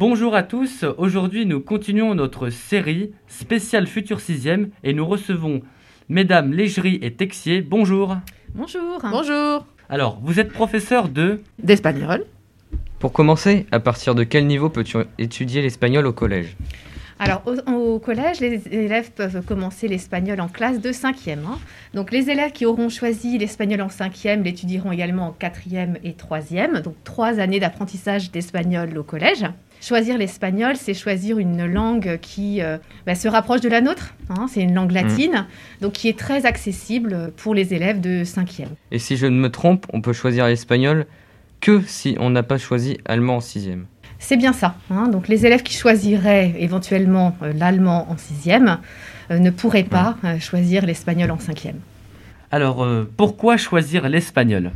Bonjour à tous, aujourd'hui nous continuons notre série spéciale Futur 6 et nous recevons Mesdames Légerie et Texier. Bonjour. Bonjour. Bonjour. Alors, vous êtes professeur de D'espagnol. Pour commencer, à partir de quel niveau peux-tu étudier l'espagnol au collège? Alors, au, au collège, les élèves peuvent commencer l'espagnol en classe de 5e. hein. Donc, les élèves qui auront choisi l'espagnol en 5e l'étudieront également en 4e et 3e. Donc, trois années d'apprentissage d'espagnol au collège. Choisir l'espagnol, c'est choisir une langue qui euh, bah, se rapproche de la nôtre. hein. C'est une langue latine, donc qui est très accessible pour les élèves de 5e. Et si je ne me trompe, on peut choisir l'espagnol que si on n'a pas choisi allemand en sixième. C'est bien ça. hein. Donc les élèves qui choisiraient éventuellement euh, l'allemand en sixième euh, ne pourraient pas euh, choisir l'espagnol en cinquième. Alors, euh, pourquoi choisir l'espagnol?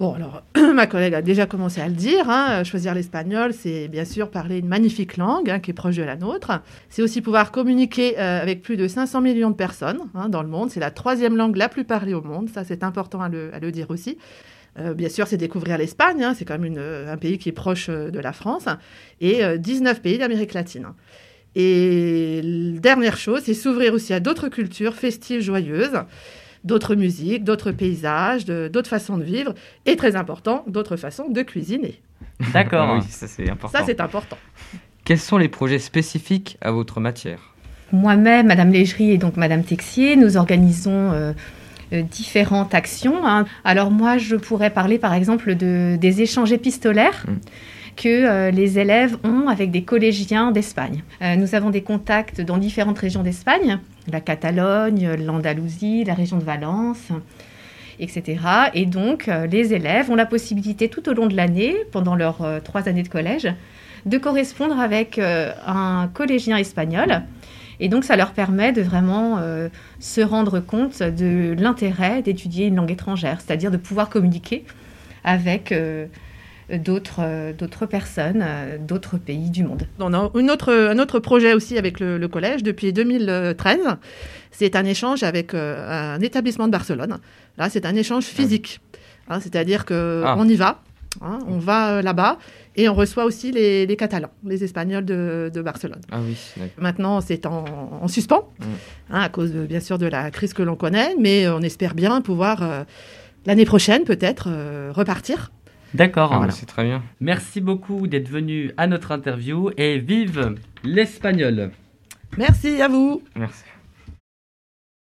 Bon, alors, ma collègue a déjà commencé à le dire. hein, choisir l'espagnol, c'est bien sûr parler une magnifique langue hein, qui est proche de la nôtre. C'est aussi pouvoir communiquer euh, avec plus de 500 millions de personnes hein, dans le monde. C'est la troisième langue la plus parlée au monde. Ça, c'est important à le, à le dire aussi. Euh, bien sûr, c'est découvrir l'Espagne. hein, c'est quand même une, euh, un pays qui est proche euh, de la France. Et euh, 19 pays d'Amérique latine. Et la dernière chose, c'est s'ouvrir aussi à d'autres cultures festives, joyeuses, d'autres musiques, d'autres paysages, de- d'autres façons de vivre, et très important, d'autres façons de cuisiner. D'accord. Ah oui, ça c'est important. Ça, c'est important. Quels sont les projets spécifiques à votre matière? Moi-même, Madame Légerie et donc Madame Texier, nous organisons euh, euh, différentes actions. hein. Alors moi, je pourrais parler par exemple de, des échanges épistolaires. Mm. que euh, les élèves ont avec des collégiens d'Espagne. Euh, nous avons des contacts dans différentes régions d'Espagne, la Catalogne, l'Andalousie, la région de Valence, etc. Et donc, euh, les élèves ont la possibilité tout au long de l'année, pendant leurs euh, trois années de collège, de correspondre avec euh, un collégien espagnol. Et donc, ça leur permet de vraiment euh, se rendre compte de l'intérêt d'étudier une langue étrangère, c'est-à-dire de pouvoir communiquer avec euh, d'autres euh, d'autres personnes, euh, d'autres pays du monde. On a une autre, un autre projet aussi avec le, le collège depuis 2013. C'est un échange avec euh, un établissement de Barcelone. Là, c'est un échange physique. Hein, C'est-à-dire qu'on Ah. y va, hein, on va euh, là-bas, et on reçoit aussi les, les Catalans, les Espagnols de, de Barcelone. Ah oui. Maintenant, c'est en, en suspens, Mm. hein, à cause de- bien sûr de la crise que l'on connaît, mais on espère bien pouvoir, euh, l'année prochaine peut-être, euh, repartir. D'accord. Ah, Voilà. C'est très bien. Merci beaucoup d'être venu à notre interview et vive l'espagnol. Merci à vous Merci.